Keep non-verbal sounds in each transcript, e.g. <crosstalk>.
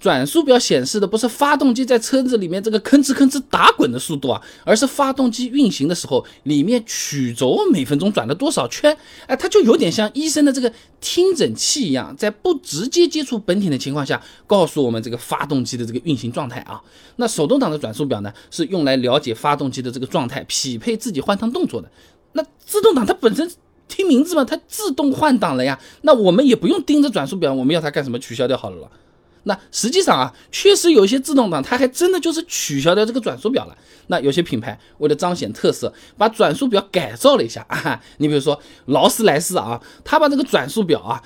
转速表显示的不是发动机在车子里面这个吭哧吭哧打滚的速度啊，而是发动机运行的时候里面曲轴每分钟转了多少圈。哎，它就有点像医生的这个听诊器一样，在不直接接触本体的情况下，告诉我们这个发动机的这个运行状态啊。那手动挡的转速表呢，是用来了解发动机的这个状态，匹配自己换挡动作的。那自动挡它本身听名字嘛，它自动换挡了呀。那我们也不用盯着转速表，我们要它干什么？取消掉好了了。那实际上啊，确实有一些自动挡，它还真的就是取消掉这个转速表了。那有些品牌为了彰显特色，把转速表改造了一下 <laughs> 啊。你比如说劳斯莱斯啊，它把这个转速表啊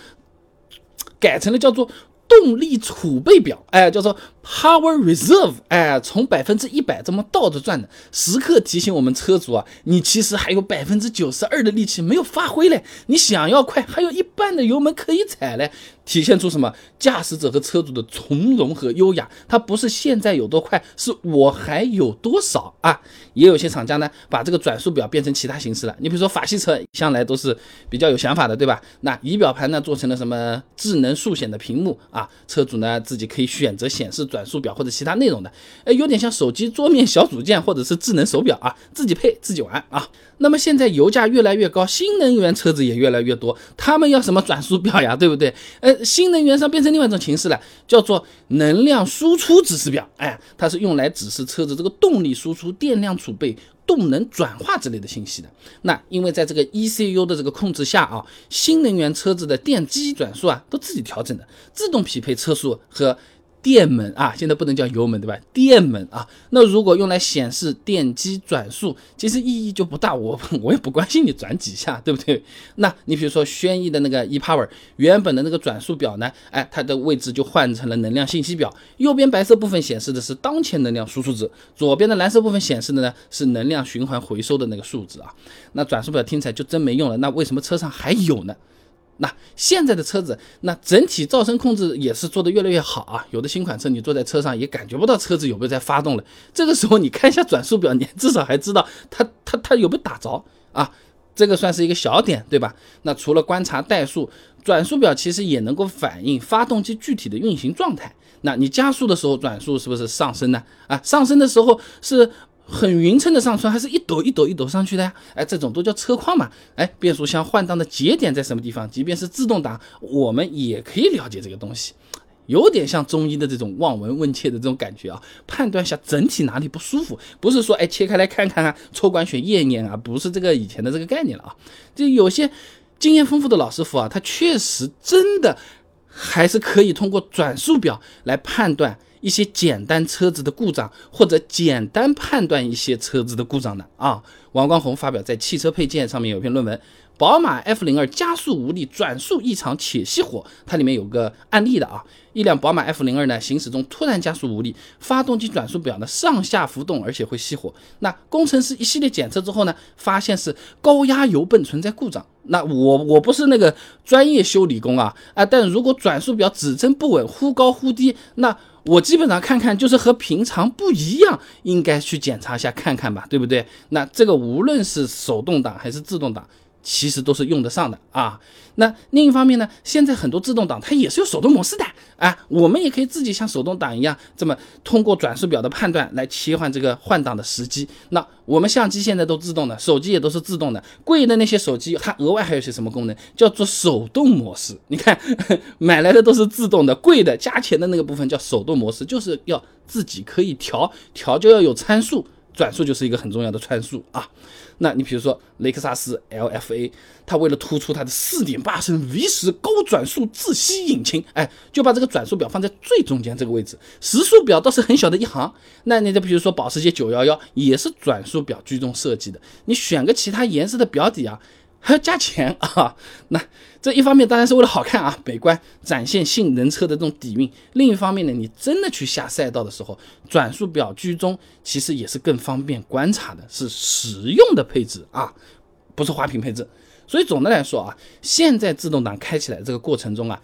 改成了叫做动力储备表，哎，叫做 Power Reserve，哎，从百分之一百这么倒着转的，时刻提醒我们车主啊，你其实还有百分之九十二的力气没有发挥嘞，你想要快，还有一半的油门可以踩嘞。体现出什么？驾驶者和车主的从容和优雅。它不是现在有多快，是我还有多少啊？也有些厂家呢，把这个转速表变成其他形式了。你比如说法系车，向来都是比较有想法的，对吧？那仪表盘呢，做成了什么智能速显的屏幕啊？车主呢，自己可以选择显示转速表或者其他内容的。哎，有点像手机桌面小组件或者是智能手表啊，自己配自己玩啊。那么现在油价越来越高，新能源车子也越来越多，他们要什么转速表呀？对不对？呃，新能源上变成另外一种形式了，叫做能量输出指示表。哎，它是用来指示车子这个动力输出、电量储备、动能转化之类的信息的。那因为在这个 ECU 的这个控制下啊，新能源车子的电机转速啊都自己调整的，自动匹配车速和。电门啊，现在不能叫油门，对吧？电门啊，那如果用来显示电机转速，其实意义就不大。我 <laughs> 我也不关心你转几下，对不对？那你比如说轩逸的那个 ePower，原本的那个转速表呢，哎，它的位置就换成了能量信息表。右边白色部分显示的是当前能量输出值，左边的蓝色部分显示的呢是能量循环回收的那个数值啊。那转速表听起来就真没用了。那为什么车上还有呢？那现在的车子，那整体噪声控制也是做得越来越好啊。有的新款车，你坐在车上也感觉不到车子有没有在发动了。这个时候你看一下转速表，你至少还知道它它它有没有打着啊。这个算是一个小点，对吧？那除了观察怠速，转速表其实也能够反映发动机具体的运行状态。那你加速的时候转速是不是上升呢？啊，上升的时候是。很匀称的上升，还是一抖一抖一抖上去的呀？哎，这种都叫车况嘛。哎，变速箱换挡的节点在什么地方？即便是自动挡，我们也可以了解这个东西，有点像中医的这种望闻问切的这种感觉啊，判断一下整体哪里不舒服，不是说哎切开来看看啊，抽管血验验啊，不是这个以前的这个概念了啊。就有些经验丰富的老师傅啊，他确实真的还是可以通过转速表来判断。一些简单车子的故障，或者简单判断一些车子的故障的啊。王光红发表在《汽车配件》上面有篇论文，《宝马 F 零二加速无力，转速异常且熄火》，它里面有个案例的啊。一辆宝马 F 零二呢，行驶中突然加速无力，发动机转速表呢上下浮动，而且会熄火。那工程师一系列检测之后呢，发现是高压油泵存在故障。那我我不是那个专业修理工啊啊，但如果转速表指针不稳，忽高忽低，那我基本上看看就是和平常不一样，应该去检查一下看看吧，对不对？那这个无论是手动挡还是自动挡。其实都是用得上的啊。那另一方面呢，现在很多自动挡它也是有手动模式的啊，我们也可以自己像手动挡一样，这么通过转速表的判断来切换这个换挡的时机。那我们相机现在都自动的，手机也都是自动的。贵的那些手机，它额外还有些什么功能，叫做手动模式。你看 <laughs> 买来的都是自动的，贵的加钱的那个部分叫手动模式，就是要自己可以调，调就要有参数。转速就是一个很重要的参数啊，那你比如说雷克萨斯 LFA，它为了突出它的4.8升 V10 高转速自吸引擎，哎，就把这个转速表放在最中间这个位置，时速表倒是很小的一行。那你再比如说保时捷911也是转速表居中设计的，你选个其他颜色的表底啊。还要加钱啊！那这一方面当然是为了好看啊，<laughs> 美观，展现性能车的这种底蕴。另一方面呢，你真的去下赛道的时候，转速表居中，其实也是更方便观察的，是实用的配置啊，不是花瓶配置。所以总的来说啊，现在自动挡开起来这个过程中啊，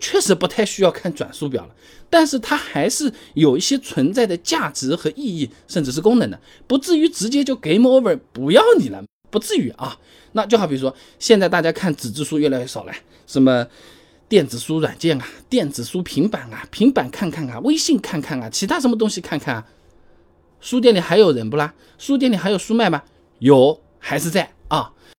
确实不太需要看转速表了，但是它还是有一些存在的价值和意义，甚至是功能的，不至于直接就 game over 不要你了。不至于啊，那就好比说，现在大家看纸质书越来越少了，什么电子书软件啊，电子书平板啊，平板看看啊，微信看看啊，其他什么东西看看啊？书店里还有人不啦？书店里还有书卖吗？有，还是在啊。